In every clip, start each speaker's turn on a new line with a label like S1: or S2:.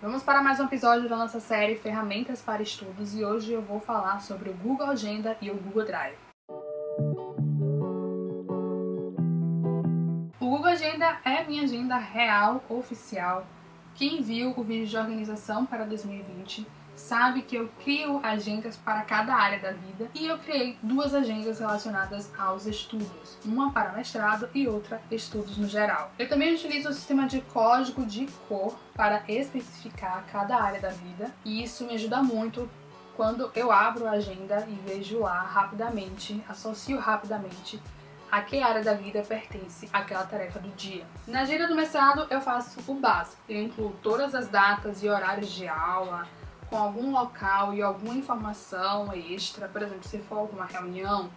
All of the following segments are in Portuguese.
S1: Vamos para mais um episódio da nossa série Ferramentas para Estudos e hoje eu vou falar sobre o Google Agenda e o Google Drive. O Google Agenda é minha agenda real, oficial. Quem viu o vídeo de organização para 2020 sabe que eu crio agendas para cada área da vida e eu criei duas agendas relacionadas aos estudos, uma para mestrado e outra estudos no geral. Eu também utilizo o sistema de código de cor para especificar cada área da vida e isso me ajuda muito quando eu abro a agenda e vejo lá rapidamente, associo rapidamente a que área da vida pertence aquela tarefa do dia. Na agenda do mestrado eu faço o básico, eu incluo todas as datas e horários de aula, com algum local e alguma informação extra, por exemplo, se for alguma reunião,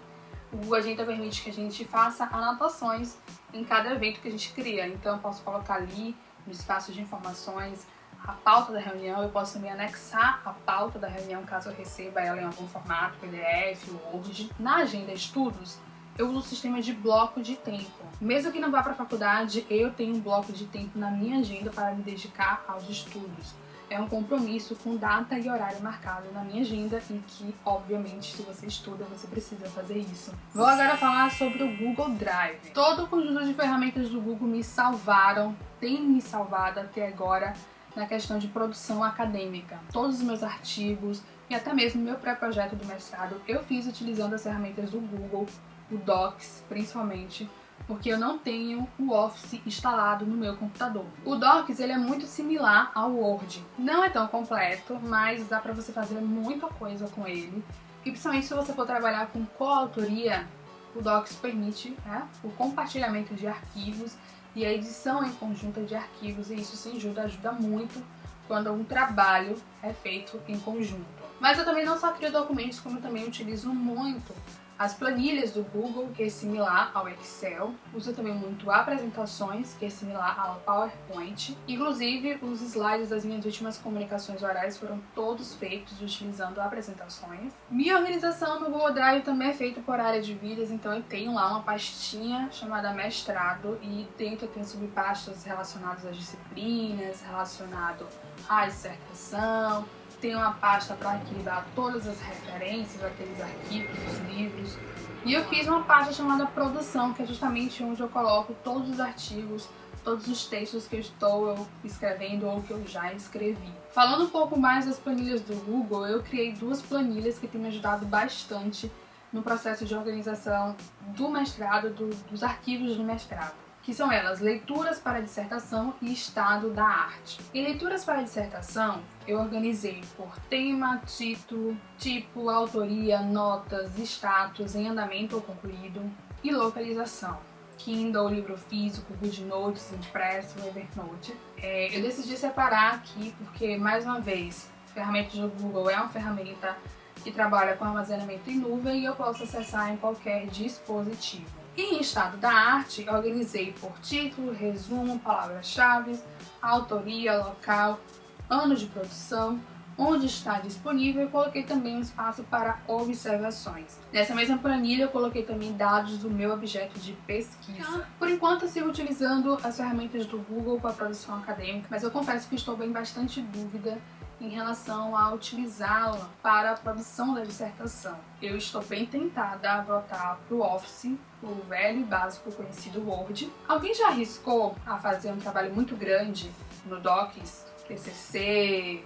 S1: o Google Agenda permite que a gente faça anotações em cada evento que a gente cria. Então, eu posso colocar ali no espaço de informações a pauta da reunião, eu posso também anexar a pauta da reunião caso eu receba ela em algum formato, PDF, Word. Na agenda estudos, eu uso o sistema de bloco de tempo. Mesmo que não vá para a faculdade, eu tenho um bloco de tempo na minha agenda para me dedicar aos estudos é um compromisso com data e horário marcado na minha agenda e que, obviamente, se você estuda, você precisa fazer isso. Vou agora falar sobre o Google Drive. Todo o conjunto de ferramentas do Google me salvaram, tem me salvado até agora na questão de produção acadêmica. Todos os meus artigos e até mesmo meu pré-projeto do mestrado eu fiz utilizando as ferramentas do Google, o Docs principalmente, porque eu não tenho o Office instalado no meu computador. O Docs ele é muito similar ao Word. Não é tão completo, mas dá para você fazer muita coisa com ele. E principalmente se você for trabalhar com coautoria, o Docs permite né, o compartilhamento de arquivos e a edição em conjunta de arquivos, e isso sem ajuda, muito quando um trabalho é feito em conjunto. Mas eu também não só crio documentos, como também utilizo muito as planilhas do Google, que é similar ao Excel, usa também muito apresentações, que é similar ao PowerPoint. Inclusive, os slides das minhas últimas comunicações orais foram todos feitos utilizando apresentações. Minha organização no Google Drive também é feita por área de vidas, então eu tenho lá uma pastinha chamada mestrado e dentro tenho subpastas relacionadas às disciplinas, relacionado à dissertação, tem uma pasta para arquivar todas as referências, aqueles arquivos, os livros. E eu fiz uma pasta chamada produção, que é justamente onde eu coloco todos os artigos, todos os textos que eu estou escrevendo ou que eu já escrevi. Falando um pouco mais das planilhas do Google, eu criei duas planilhas que têm me ajudado bastante no processo de organização do mestrado, do, dos arquivos do mestrado que são elas leituras para dissertação e estado da arte. Em leituras para dissertação, eu organizei por tema, título, tipo, autoria, notas, status, em andamento ou concluído e localização. Kindle, livro físico, GoodNotes, impresso, Evernote. É, eu decidi separar aqui porque, mais uma vez, a ferramenta do Google é uma ferramenta que trabalha com armazenamento em nuvem e eu posso acessar em qualquer dispositivo. E em estado da arte, organizei por título, resumo, palavras-chave, autoria, local, ano de produção, onde está disponível e coloquei também um espaço para observações. Nessa mesma planilha eu coloquei também dados do meu objeto de pesquisa. Por enquanto eu sigo utilizando as ferramentas do Google para a produção acadêmica, mas eu confesso que estou bem bastante dúvida em relação a utilizá-la para a produção da dissertação. Eu estou bem tentada a voltar para o Office, o velho e básico conhecido Word. Alguém já arriscou a fazer um trabalho muito grande no Docs, TCC,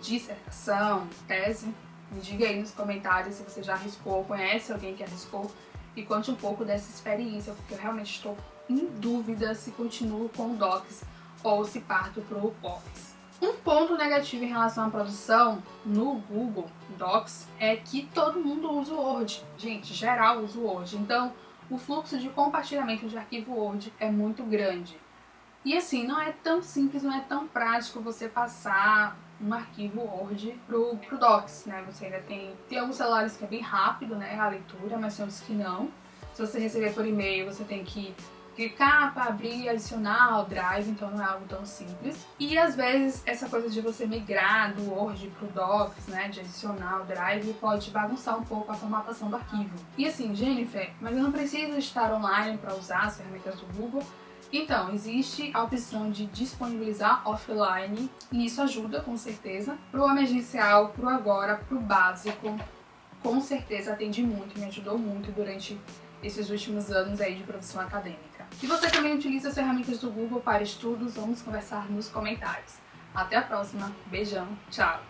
S1: dissertação, tese? Me diga aí nos comentários se você já arriscou, conhece alguém que arriscou e conte um pouco dessa experiência, porque eu realmente estou em dúvida se continuo com o Docs ou se parto para o Office. Um ponto negativo em relação à produção no Google Docs é que todo mundo usa o Word. Gente, geral usa o Word. Então, o fluxo de compartilhamento de arquivo Word é muito grande. E assim, não é tão simples, não é tão prático você passar um arquivo Word pro, pro Docs, né? Você ainda tem, tem alguns celulares que é bem rápido, né, a leitura, mas tem outros que não. Se você receber por e-mail, você tem que clicar para abrir e adicionar ao Drive, então não é algo tão simples. E às vezes essa coisa de você migrar do Word para o Docs, né, de adicionar ao Drive, pode bagunçar um pouco a formatação do arquivo. E assim, Jennifer, mas eu não preciso estar online para usar as ferramentas do Google. Então, existe a opção de disponibilizar offline e isso ajuda com certeza. Pro emergencial, pro agora, pro básico, com certeza atende muito, me ajudou muito durante esses últimos anos aí de produção acadêmica. Se você também utiliza as ferramentas do Google para estudos, vamos conversar nos comentários. Até a próxima, beijão, tchau!